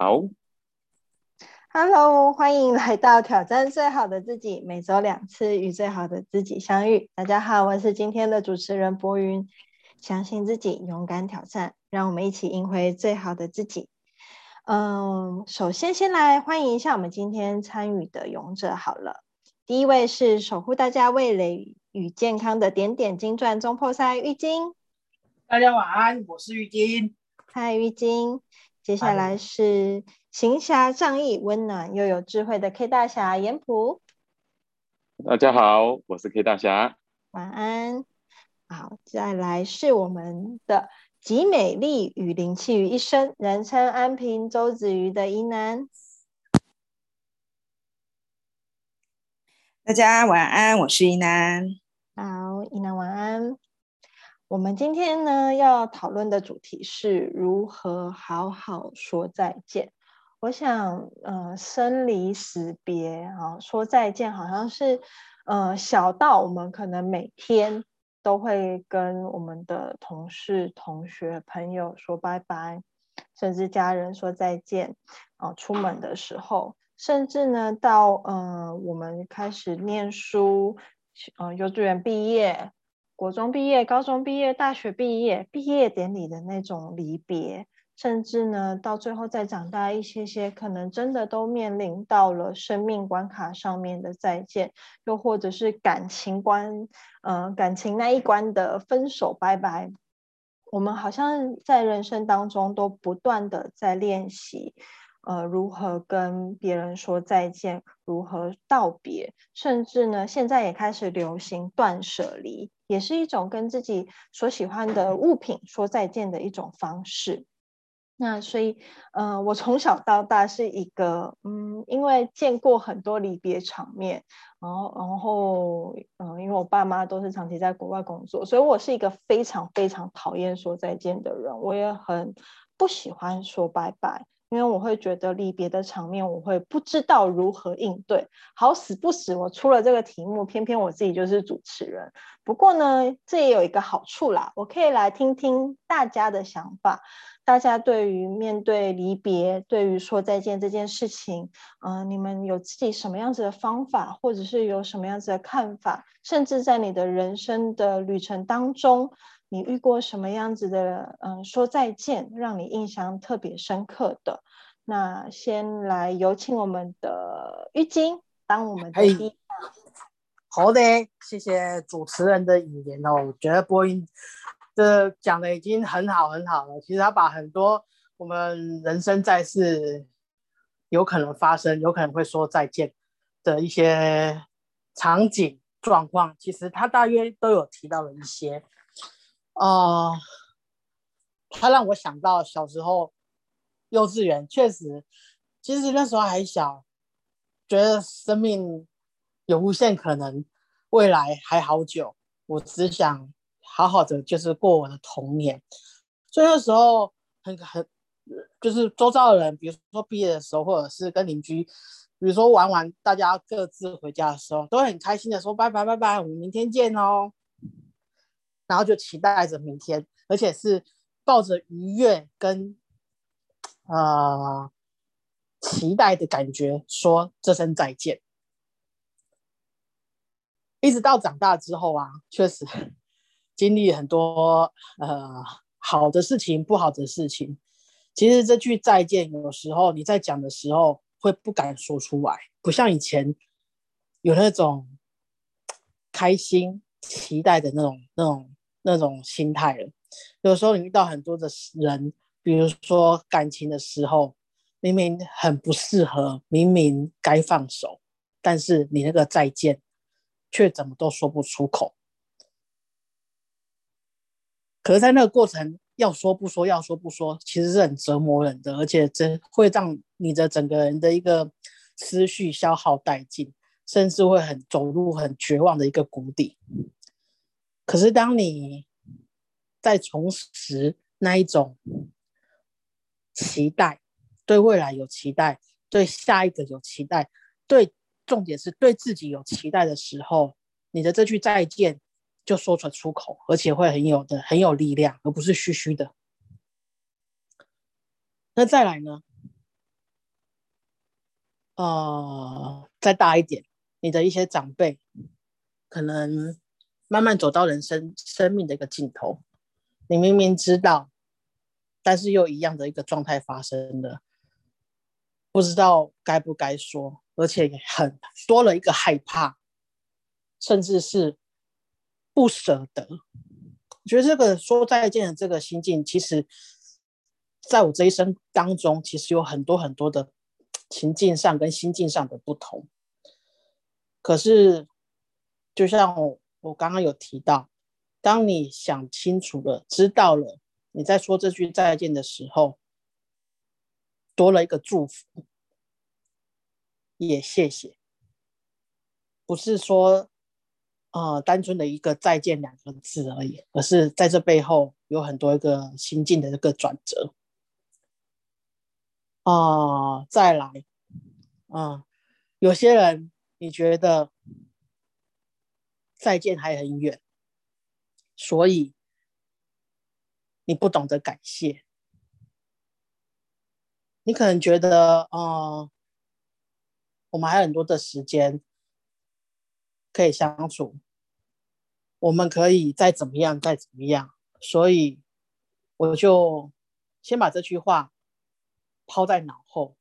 好，Hello，欢迎来到挑战最好的自己，每周两次与最好的自己相遇。大家好，我是今天的主持人博云。相信自己，勇敢挑战，让我们一起赢回最好的自己。嗯，首先先来欢迎一下我们今天参与的勇者。好了，第一位是守护大家味蕾与健康的点点金钻中破塞玉晶。大家晚安，我是玉晶。嗨，玉晶。接下来是行侠仗义、温暖又有智慧的 K 大侠严普。大家好，我是 K 大侠。晚安。好，再来是我们的集美丽与灵气于一身，人称安平周子瑜的宜南。大家晚安，我是宜南。好，宜南晚安。我们今天呢要讨论的主题是如何好好说再见。我想，呃，生离死别啊，说再见，好像是，呃，小到我们可能每天都会跟我们的同事、同学、朋友说拜拜，甚至家人说再见，啊，出门的时候，甚至呢，到呃，我们开始念书，呃，幼稚园毕业。国中毕业、高中毕业、大学毕业，毕业典礼的那种离别，甚至呢，到最后再长大一些些，可能真的都面临到了生命关卡上面的再见，又或者是感情关，呃，感情那一关的分手拜拜。我们好像在人生当中都不断的在练习。呃，如何跟别人说再见，如何道别，甚至呢，现在也开始流行断舍离，也是一种跟自己所喜欢的物品说再见的一种方式。那所以，呃，我从小到大是一个，嗯，因为见过很多离别场面，然后，然后，嗯，因为我爸妈都是长期在国外工作，所以我是一个非常非常讨厌说再见的人，我也很不喜欢说拜拜。因为我会觉得离别的场面，我会不知道如何应对。好死不死，我出了这个题目，偏偏我自己就是主持人。不过呢，这也有一个好处啦，我可以来听听大家的想法。大家对于面对离别，对于说再见这件事情，嗯，你们有自己什么样子的方法，或者是有什么样子的看法？甚至在你的人生的旅程当中。你遇过什么样子的嗯说再见，让你印象特别深刻的？那先来有请我们的玉晶当我们的第一。好的，谢谢主持人的引言哦。我觉得播音这讲的已经很好很好了。其实他把很多我们人生在世有可能发生、有可能会说再见的一些场景状况，其实他大约都有提到了一些。啊，他让我想到小时候幼稚园，确实，其实那时候还小，觉得生命有无限可能，未来还好久，我只想好好的就是过我的童年。所以那时候很很，就是周遭的人，比如说毕业的时候，或者是跟邻居，比如说玩完，大家各自回家的时候，都很开心的说拜拜拜拜，我们明天见哦。然后就期待着明天，而且是抱着愉悦跟呃期待的感觉说这声再见。一直到长大之后啊，确实经历很多呃好的事情、不好的事情。其实这句再见，有时候你在讲的时候会不敢说出来，不像以前有那种开心、期待的那种那种。那种心态了，有时候你遇到很多的人，比如说感情的时候，明明很不适合，明明该放手，但是你那个再见，却怎么都说不出口。可是，在那个过程，要说不说，要说不说，其实是很折磨人的，而且真会让你的整个人的一个思绪消耗殆尽，甚至会很走入很绝望的一个谷底。可是，当你在重拾那一种期待，对未来有期待，对下一个有期待，对重点是对自己有期待的时候，你的这句再见就说出出口，而且会很有的很有力量，而不是虚虚的。那再来呢？呃，再大一点，你的一些长辈可能慢慢走到人生生命的一个尽头，你明明知道，但是又一样的一个状态发生了，不知道该不该说，而且很多了一个害怕，甚至是不舍得。我觉得这个说再见的这个心境，其实在我这一生当中，其实有很多很多的情境上跟心境上的不同。可是，就像我刚刚有提到，当你想清楚了、知道了，你在说这句再见的时候，多了一个祝福，也谢谢，不是说。啊，单纯的一个再见两个字而已，而是在这背后有很多一个心境的一个转折。啊，再来，啊，有些人你觉得再见还很远，所以你不懂得感谢，你可能觉得，啊，我们还有很多的时间。可以相处，我们可以再怎么样，再怎么样，所以我就先把这句话抛在脑后。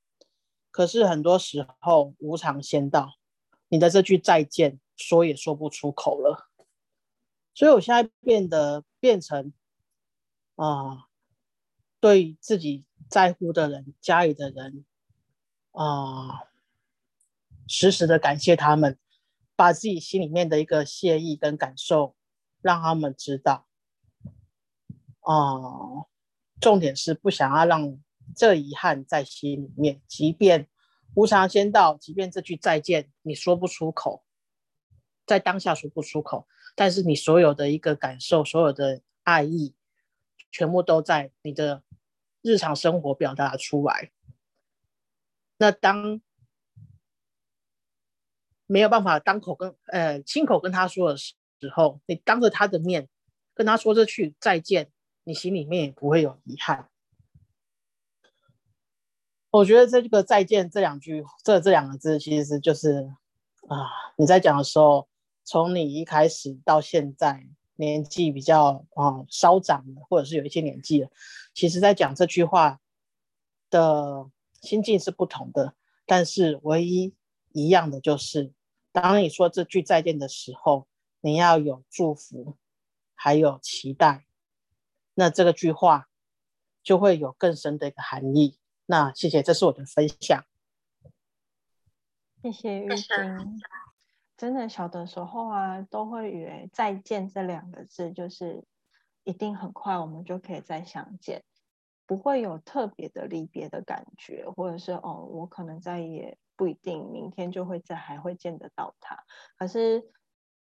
可是很多时候无常先到，你的这句再见说也说不出口了，所以我现在变得变成啊，对自己在乎的人、家里的人啊，时时的感谢他们。把自己心里面的一个谢意跟感受，让他们知道。哦，重点是不想要让这遗憾在心里面。即便无常先到，即便这句再见你说不出口，在当下说不出口，但是你所有的一个感受，所有的爱意，全部都在你的日常生活表达出来。那当。没有办法当口跟呃亲口跟他说的时候，你当着他的面跟他说这句再见，你心里面也不会有遗憾。我觉得这个再见这两句这这两个字，其实就是啊你在讲的时候，从你一开始到现在年纪比较啊稍长的，或者是有一些年纪了，其实在讲这句话的心境是不同的，但是唯一一样的就是。当你说这句再见的时候，你要有祝福，还有期待，那这个句话就会有更深的一个含义。那谢谢，这是我的分享。谢谢玉晶。真的小的时候啊，都会以为再见这两个字就是一定很快我们就可以再相见，不会有特别的离别的感觉，或者是哦，我可能再也。不一定明天就会再还会见得到他，可是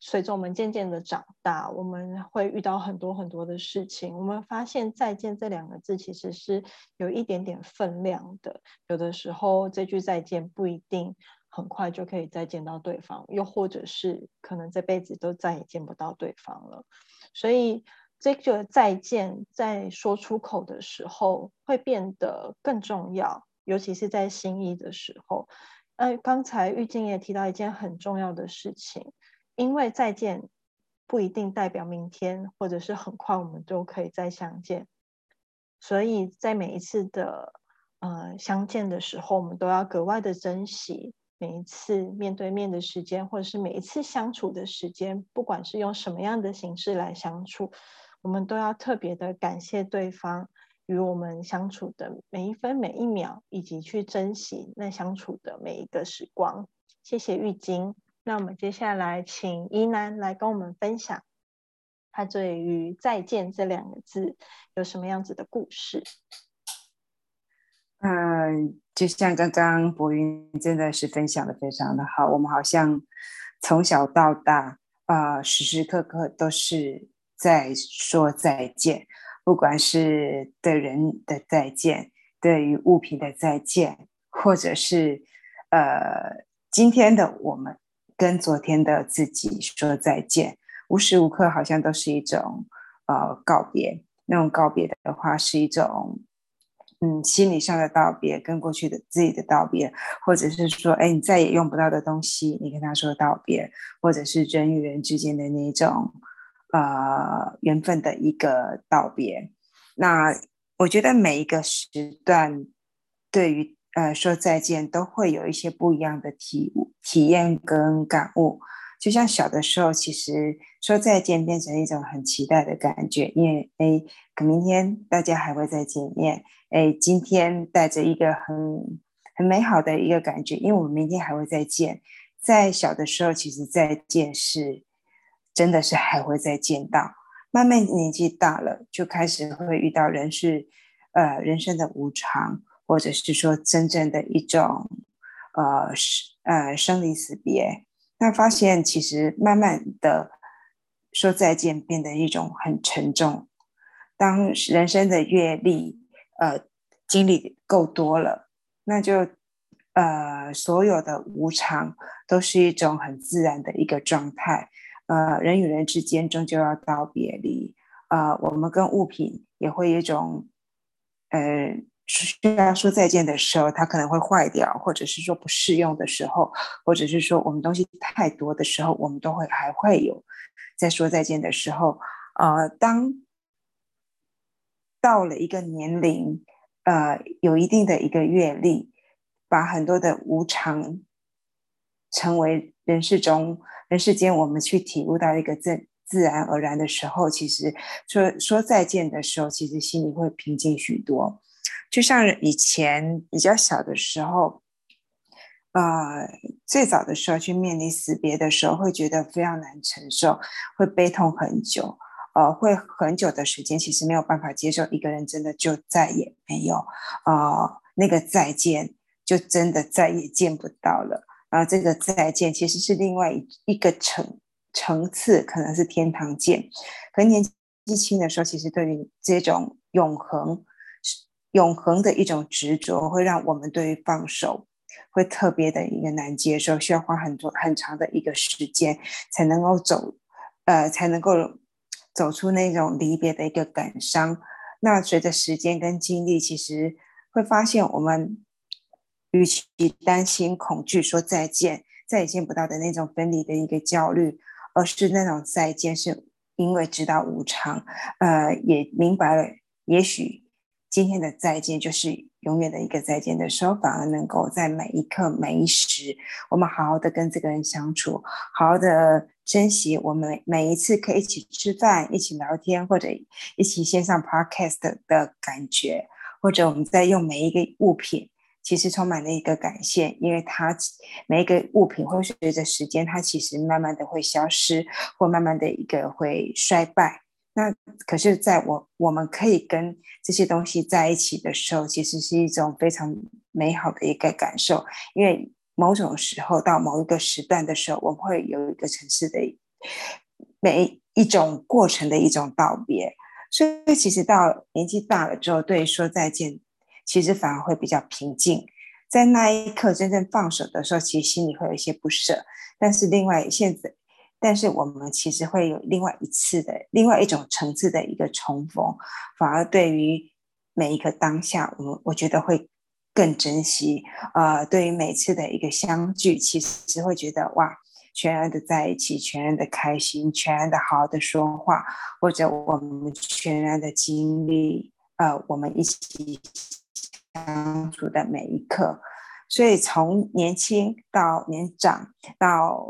随着我们渐渐的长大，我们会遇到很多很多的事情。我们发现再见这两个字其实是有一点点分量的。有的时候这句再见不一定很快就可以再见到对方，又或者是可能这辈子都再也见不到对方了。所以这个再见在说出口的时候会变得更重要，尤其是在心意的时候。呃，刚才玉静也提到一件很重要的事情，因为再见不一定代表明天，或者是很快我们都可以再相见，所以在每一次的呃相见的时候，我们都要格外的珍惜每一次面对面的时间，或者是每一次相处的时间，不管是用什么样的形式来相处，我们都要特别的感谢对方。与我们相处的每一分每一秒，以及去珍惜那相处的每一个时光。谢谢玉晶。那我们接下来请依南来跟我们分享，他对于“再见”这两个字有什么样子的故事？嗯，就像刚刚博云真的是分享的非常的好。我们好像从小到大啊，时时刻刻都是在说再见。不管是对人的再见，对于物品的再见，或者是呃今天的我们跟昨天的自己说再见，无时无刻好像都是一种呃告别。那种告别的话，是一种嗯，心理上的道别，跟过去的自己的道别，或者是说，哎，你再也用不到的东西，你跟他说道别，或者是人与人之间的那种呃缘分的一个道别。那我觉得每一个时段对于呃说再见，都会有一些不一样的体体验跟感悟。就像小的时候，其实说再见变成一种很期待的感觉，因为哎，可明天大家还会再见面，哎，今天带着一个很很美好的一个感觉，因为我们明天还会再见。在小的时候，其实再见是真的是还会再见到。慢慢年纪大了，就开始会遇到人是呃人生的无常，或者是说真正的一种呃生呃生离死别。那发现其实慢慢的说再见变得一种很沉重。当人生的阅历呃经历够多了，那就呃所有的无常都是一种很自然的一个状态。呃，人与人之间终究要道别离。呃，我们跟物品也会有一种呃。需要说再见的时候，它可能会坏掉，或者是说不适用的时候，或者是说我们东西太多的时候，我们都会还会有在说再见的时候。呃，当到了一个年龄，呃，有一定的一个阅历，把很多的无常成为人世中人世间，我们去体悟到一个自自然而然的时候，其实说说再见的时候，其实心里会平静许多。就像以前比较小的时候，呃，最早的时候去面临死别的时候，会觉得非常难承受，会悲痛很久，呃，会很久的时间，其实没有办法接受一个人真的就再也没有，呃，那个再见就真的再也见不到了。然后这个再见其实是另外一一个层层次，可能是天堂见。可年纪轻的时候，其实对于这种永恒。永恒的一种执着，会让我们对于放手会特别的一个难接受，需要花很多很长的一个时间才能够走，呃，才能够走出那种离别的一个感伤。那随着时间跟经历，其实会发现，我们与其担心、恐惧说再见，再也见不到的那种分离的一个焦虑，而是那种再见，是因为知道无常，呃，也明白了，也许。今天的再见就是永远的一个再见的时候，反而能够在每一刻每一时，我们好好的跟这个人相处，好好的珍惜我们每一次可以一起吃饭、一起聊天，或者一起线上 podcast 的感觉，或者我们在用每一个物品，其实充满了一个感谢，因为它每一个物品会随着时间，它其实慢慢的会消失，或慢慢的一个会衰败。那可是，在我我们可以跟这些东西在一起的时候，其实是一种非常美好的一个感受。因为某种时候到某一个时段的时候，我们会有一个城市的每一种过程的一种道别。所以，其实到年纪大了之后，对说再见，其实反而会比较平静。在那一刻真正放手的时候，其实心里会有一些不舍。但是，另外现在。但是我们其实会有另外一次的另外一种层次的一个重逢，反而对于每一个当下，我我觉得会更珍惜。呃，对于每次的一个相聚，其实会觉得哇，全然的在一起，全然的开心，全然的好好的说话，或者我们全然的经历，呃，我们一起相处的每一刻。所以从年轻到年长到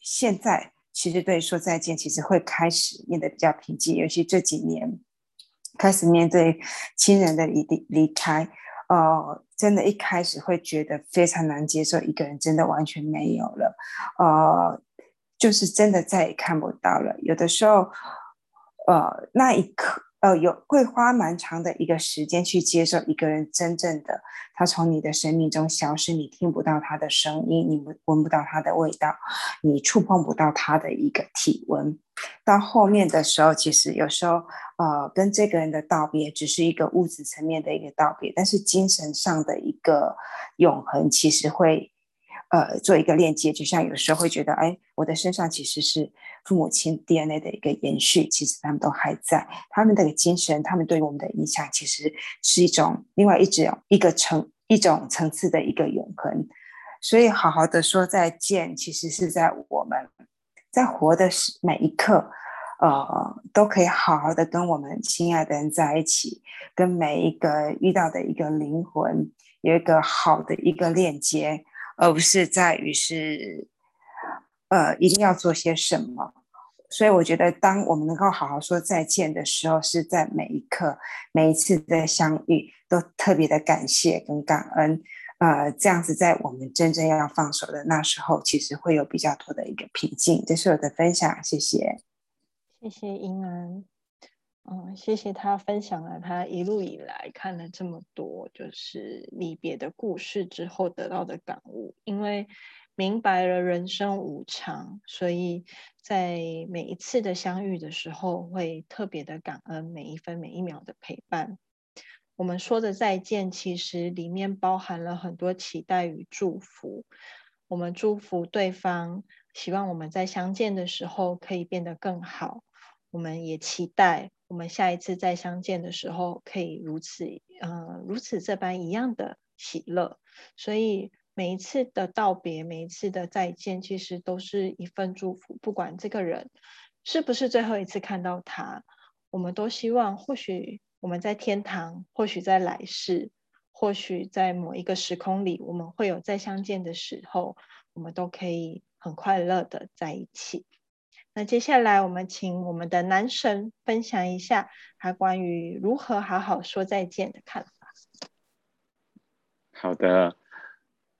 现在。其实对说再见，其实会开始变得比较平静，尤其这几年开始面对亲人的离离开，呃，真的，一开始会觉得非常难接受，一个人真的完全没有了，呃，就是真的再也看不到了。有的时候，呃，那一刻。呃，有会花蛮长的一个时间去接受一个人真正的他从你的生命中消失，你听不到他的声音，你闻闻不到他的味道，你触碰不到他的一个体温。到后面的时候，其实有时候呃，跟这个人的道别只是一个物质层面的一个道别，但是精神上的一个永恒，其实会呃做一个链接。就像有时候会觉得，哎，我的身上其实是父母亲 DNA 的一个延续，其实他们都还在，他们的精神，他们对我们的影响，其实是一种另外一种一个层一种层次的一个永恒。所以，好好的说再见，其实是在我们在活的每一刻。呃，都可以好好的跟我们亲爱的人在一起，跟每一个遇到的一个灵魂有一个好的一个链接，而不是在于是，呃，一定要做些什么。所以我觉得，当我们能够好好说再见的时候，是在每一刻、每一次的相遇都特别的感谢跟感恩。呃，这样子在我们真正要放手的那时候，其实会有比较多的一个平静。这是我的分享，谢谢。谢谢英安，嗯，谢谢他分享了他一路以来看了这么多，就是离别的故事之后得到的感悟。因为明白了人生无常，所以在每一次的相遇的时候，会特别的感恩每一分每一秒的陪伴。我们说的再见，其实里面包含了很多期待与祝福。我们祝福对方，希望我们在相见的时候可以变得更好。我们也期待我们下一次再相见的时候，可以如此，呃，如此这般一样的喜乐。所以每一次的道别，每一次的再见，其实都是一份祝福。不管这个人是不是最后一次看到他，我们都希望，或许我们在天堂，或许在来世，或许在某一个时空里，我们会有再相见的时候，我们都可以很快乐的在一起。那接下来，我们请我们的男神分享一下他关于如何好好说再见的看法。好的，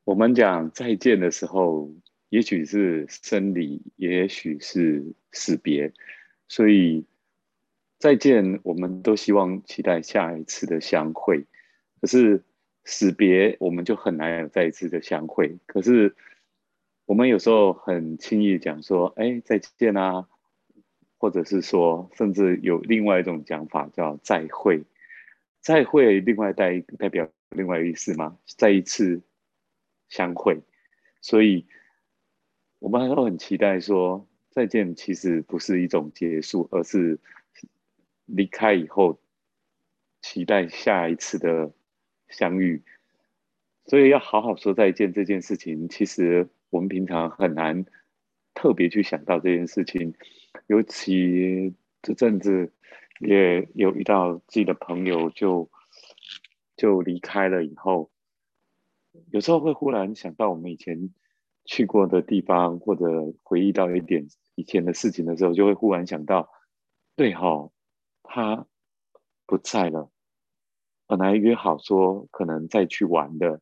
我们讲再见的时候，也许是生离，也许是死别，所以再见，我们都希望期待下一次的相会。可是死别，我们就很难有再一次的相会。可是。我们有时候很轻易讲说，哎，再见啊，或者是说，甚至有另外一种讲法叫再会。再会，另外代代表另外一意思吗？再一次相会。所以，我们都很期待说，再见其实不是一种结束，而是离开以后，期待下一次的相遇。所以，要好好说再见这件事情，其实。我们平常很难特别去想到这件事情，尤其这阵子也有遇到自己的朋友就就离开了以后，有时候会忽然想到我们以前去过的地方，或者回忆到一点以前的事情的时候，就会忽然想到，对哈，他不在了，本来约好说可能再去玩的，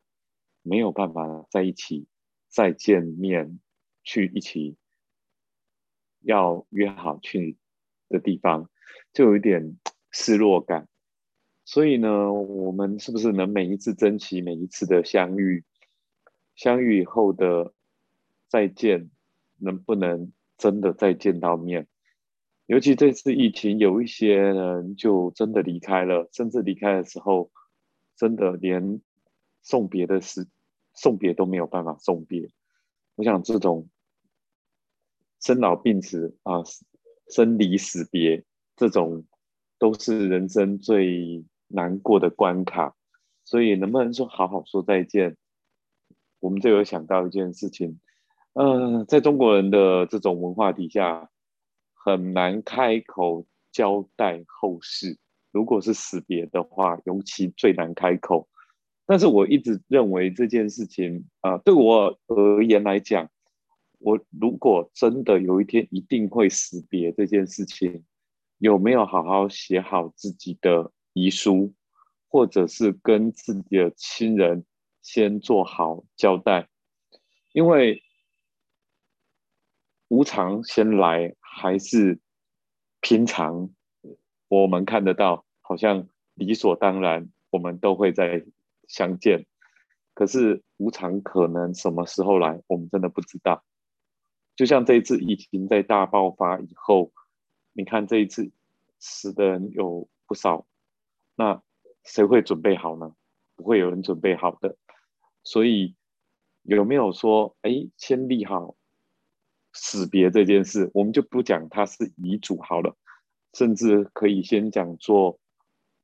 没有办法在一起。再见面，去一起要约好去的地方，就有一点失落感。所以呢，我们是不是能每一次珍惜每一次的相遇？相遇以后的再见，能不能真的再见到面？尤其这次疫情，有一些人就真的离开了，甚至离开的时候，真的连送别的时。送别都没有办法送别，我想这种生老病死啊、生离死别，这种都是人生最难过的关卡。所以，能不能说好好说再见？我们就有想到一件事情，呃，在中国人的这种文化底下，很难开口交代后事。如果是死别的话，尤其最难开口。但是我一直认为这件事情啊，对我而言来讲，我如果真的有一天一定会死别这件事情，有没有好好写好自己的遗书，或者是跟自己的亲人先做好交代？因为无常先来还是平常，我们看得到，好像理所当然，我们都会在。相见，可是无常可能什么时候来，我们真的不知道。就像这一次疫情在大爆发以后，你看这一次死的人有不少，那谁会准备好呢？不会有人准备好的。所以有没有说，哎，先立好死别这件事，我们就不讲它是遗嘱好了，甚至可以先讲做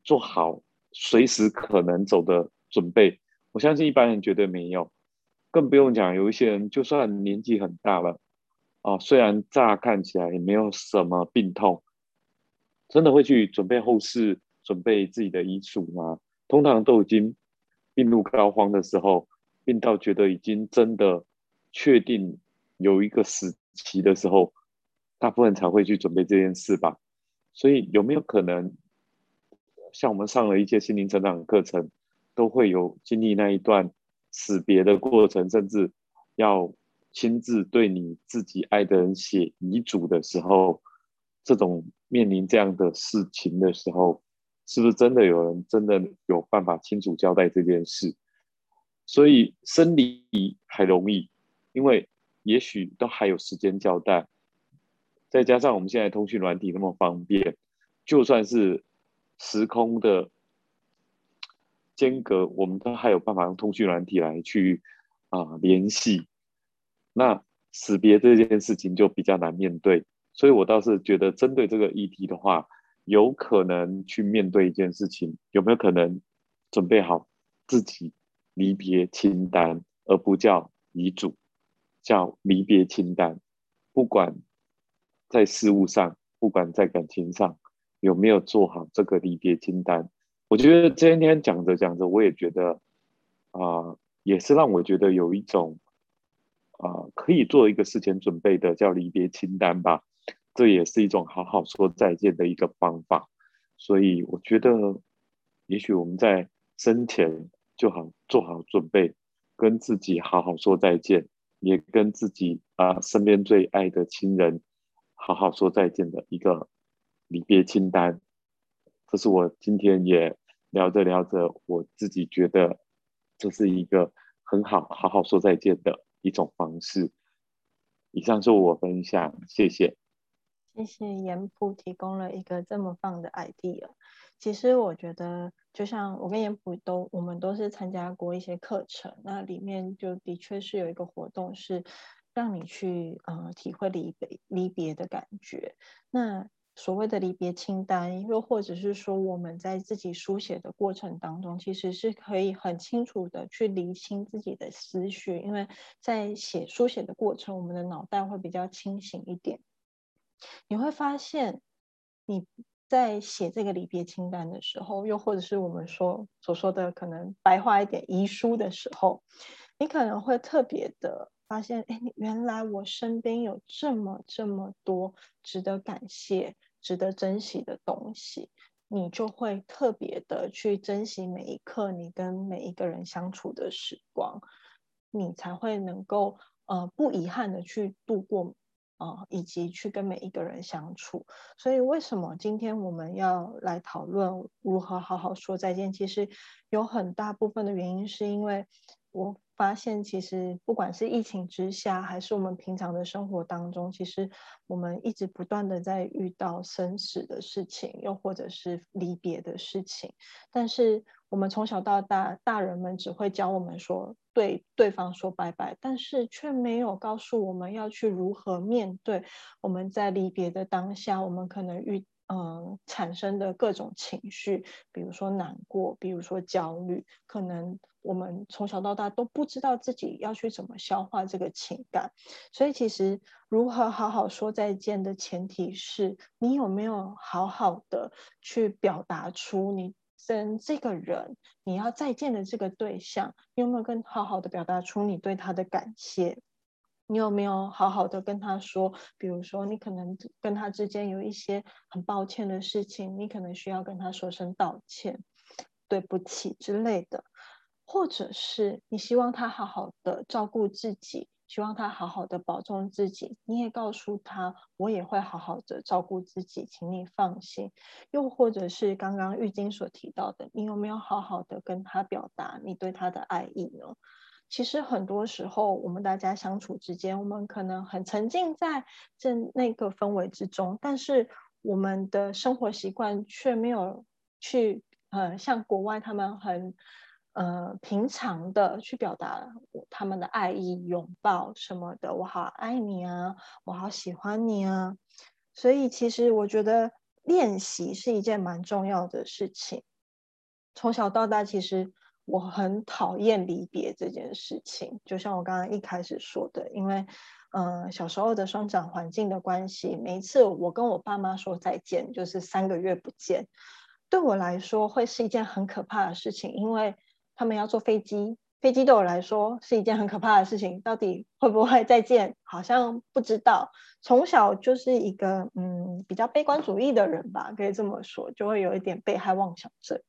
做好随时可能走的准备。我相信一般人绝对没有，更不用讲有一些人就算年纪很大了，哦，虽然乍看起来也没有什么病痛，真的会去准备后事，准备自己的遗嘱吗？通常都已经病入膏肓的时候。病到觉得已经真的确定有一个死期的时候，大部分才会去准备这件事吧。所以有没有可能，像我们上了一些心灵成长课程，都会有经历那一段死别的过程，甚至要亲自对你自己爱的人写遗嘱的时候，这种面临这样的事情的时候，是不是真的有人真的有办法清楚交代这件事？所以生离还容易，因为也许都还有时间交代，再加上我们现在通讯软体那么方便，就算是时空的间隔，我们都还有办法用通讯软体来去啊联系。那死别这件事情就比较难面对，所以我倒是觉得针对这个议题的话，有可能去面对一件事情，有没有可能准备好自己？离别清单，而不叫遗嘱，叫离别清单。不管在事物上，不管在感情上，有没有做好这个离别清单？我觉得今天讲着讲着，我也觉得啊，也是让我觉得有一种啊，可以做一个事前准备的，叫离别清单吧。这也是一种好好说再见的一个方法。所以我觉得，也许我们在生前。就好做好准备，跟自己好好说再见，也跟自己啊身边最爱的亲人好好说再见的一个离别清单。这是我今天也聊着聊着，我自己觉得这是一个很好好好说再见的一种方式。以上是我分享，谢谢。谢谢严普提供了一个这么棒的 idea。其实我觉得，就像我跟严普都，我们都是参加过一些课程，那里面就的确是有一个活动，是让你去呃体会离别离别的感觉。那所谓的离别清单，又或者是说我们在自己书写的过程当中，其实是可以很清楚的去理清自己的思绪，因为在写书写的过程，我们的脑袋会比较清醒一点。你会发现，你。在写这个离别清单的时候，又或者是我们说所说的可能白话一点遗书的时候，你可能会特别的发现，哎，原来我身边有这么这么多值得感谢、值得珍惜的东西，你就会特别的去珍惜每一刻你跟每一个人相处的时光，你才会能够呃不遗憾的去度过。啊，以及去跟每一个人相处，所以为什么今天我们要来讨论如何好好说再见？其实有很大部分的原因是因为我发现，其实不管是疫情之下，还是我们平常的生活当中，其实我们一直不断的在遇到生死的事情，又或者是离别的事情，但是。我们从小到大，大人们只会教我们说对对方说拜拜，但是却没有告诉我们要去如何面对我们在离别的当下，我们可能遇嗯产生的各种情绪，比如说难过，比如说焦虑，可能我们从小到大都不知道自己要去怎么消化这个情感。所以，其实如何好好说再见的前提是你有没有好好的去表达出你。跟这个人，你要再见的这个对象，你有没有更好好的表达出你对他的感谢？你有没有好好的跟他说？比如说，你可能跟他之间有一些很抱歉的事情，你可能需要跟他说声道歉、对不起之类的，或者是你希望他好好的照顾自己。希望他好好的保重自己，你也告诉他，我也会好好的照顾自己，请你放心。又或者是刚刚玉晶所提到的，你有没有好好的跟他表达你对他的爱意呢？其实很多时候，我们大家相处之间，我们可能很沉浸在这那个氛围之中，但是我们的生活习惯却没有去，呃，像国外他们很。呃平常的去表达他们的爱意、拥抱什么的，我好爱你啊，我好喜欢你啊。所以其实我觉得练习是一件蛮重要的事情。从小到大，其实我很讨厌离别这件事情。就像我刚刚一开始说的，因为，嗯，小时候的生长环境的关系，每一次我跟我爸妈说再见，就是三个月不见，对我来说会是一件很可怕的事情，因为他们要坐飞机。飞机对我来说是一件很可怕的事情，到底会不会再见，好像不知道。从小就是一个嗯比较悲观主义的人吧，可以这么说，就会有一点被害妄想症，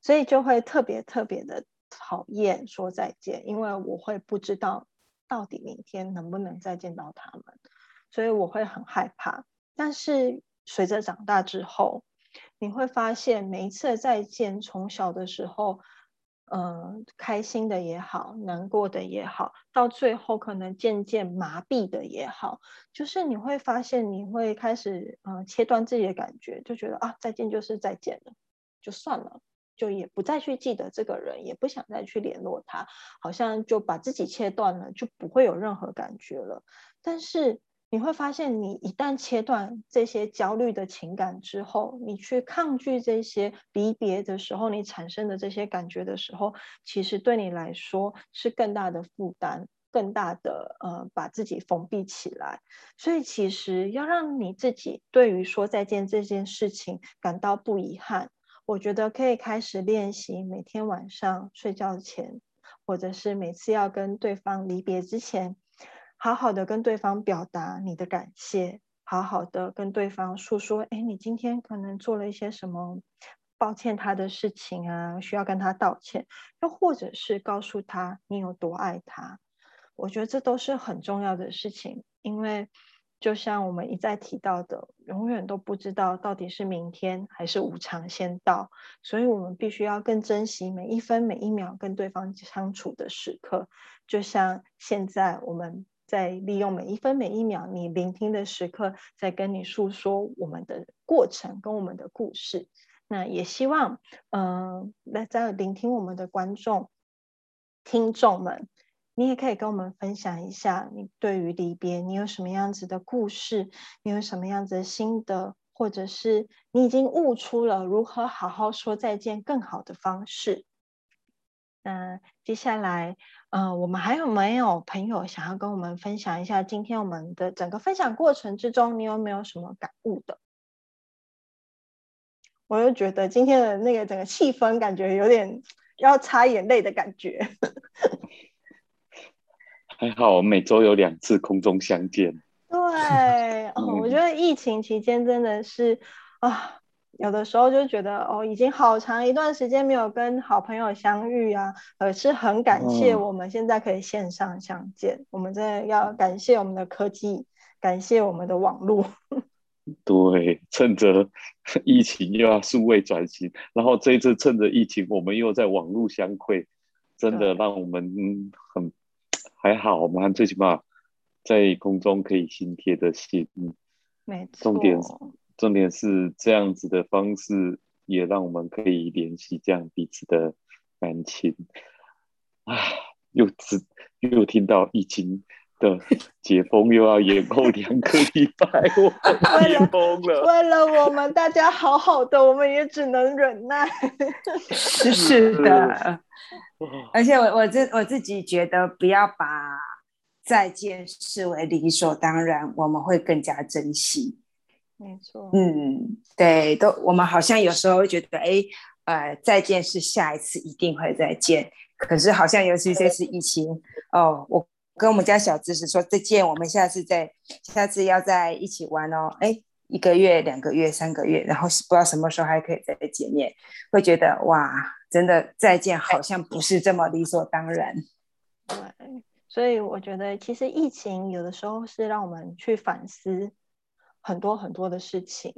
所以就会特别特别的讨厌说再见，因为我会不知道到底明天能不能再见到他们，所以我会很害怕。但是随着长大之后，你会发现每一次再见，从小的时候。嗯，开心的也好，难过的也好，到最后可能渐渐麻痹的也好，就是你会发现，你会开始嗯切断自己的感觉，就觉得啊再见就是再见了，就算了，就也不再去记得这个人，也不想再去联络他，好像就把自己切断了，就不会有任何感觉了。但是。你会发现，你一旦切断这些焦虑的情感之后，你去抗拒这些离别的时候，你产生的这些感觉的时候，其实对你来说是更大的负担，更大的呃，把自己封闭起来。所以，其实要让你自己对于说再见这件事情感到不遗憾，我觉得可以开始练习，每天晚上睡觉前，或者是每次要跟对方离别之前。好好的跟对方表达你的感谢，好好的跟对方诉说，哎，你今天可能做了一些什么抱歉他的事情啊，需要跟他道歉，又或者是告诉他你有多爱他。我觉得这都是很重要的事情，因为就像我们一再提到的，永远都不知道到底是明天还是无常先到，所以我们必须要更珍惜每一分每一秒跟对方相处的时刻，就像现在我们。在利用每一分每一秒你聆听的时刻，在跟你诉说我们的过程跟我们的故事。那也希望，嗯，那在聆听我们的观众、听众们，你也可以跟我们分享一下，你对于离别，你有什么样子的故事？你有什么样子的心得？或者是你已经悟出了如何好好说再见更好的方式？那接下来。嗯，我们还有没有朋友想要跟我们分享一下今天我们的整个分享过程之中，你有没有什么感悟的？我又觉得今天的那个整个气氛感觉有点要擦眼泪的感觉。还好我每周有两次空中相见。对，哦，我觉得疫情期间真的是啊。有的时候就觉得哦，已经好长一段时间没有跟好朋友相遇啊，而是很感谢我们现在可以线上相见。我们真的要感谢我们的科技，感谢我们的网络。对，趁着疫情又要数位转型，然后这一次趁着疫情，我们又在网络相会，真的让我们很还好，我们最起码在空中可以心贴的心。没错。重点。重点是这样子的方式，也让我们可以联系这样彼此的感情。啊，又只又听到疫情的解封又要延后两个礼拜，我快 疯了。为了我们大家好好的，我们也只能忍耐。是的，而且我我自我自己觉得，不要把再见视为理所当然，我们会更加珍惜。没错，嗯，对，都我们好像有时候会觉得，哎，呃，再见是下一次一定会再见，可是好像尤其这次疫情，哦，我跟我们家小侄子说再见，我们下次再下次要在一起玩哦，哎，一个月、两个月、三个月，然后不知道什么时候还可以再见面，会觉得哇，真的再见好像不是这么理所当然。对，所以我觉得其实疫情有的时候是让我们去反思。很多很多的事情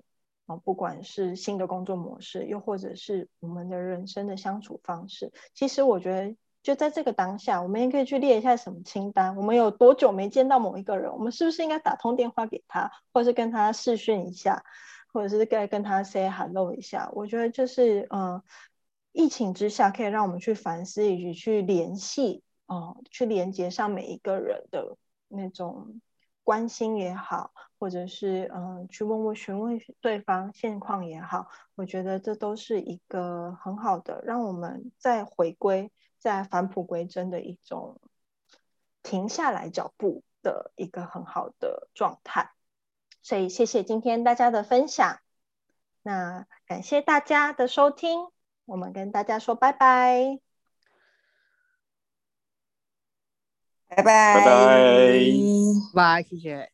啊，不管是新的工作模式，又或者是我们的人生的相处方式，其实我觉得就在这个当下，我们也可以去列一下什么清单。我们有多久没见到某一个人？我们是不是应该打通电话给他，或者是跟他视讯一下，或者是该跟他 say hello 一下？我觉得就是嗯，疫情之下，可以让我们去反思以及去联系哦，去连接上每一个人的那种关心也好，或者是嗯，去问问询问对方现况也好，我觉得这都是一个很好的，让我们再回归、再返璞归真的一种停下来脚步的一个很好的状态。所以，谢谢今天大家的分享，那感谢大家的收听。我们跟大家说拜拜，拜拜，拜拜，拜，谢谢。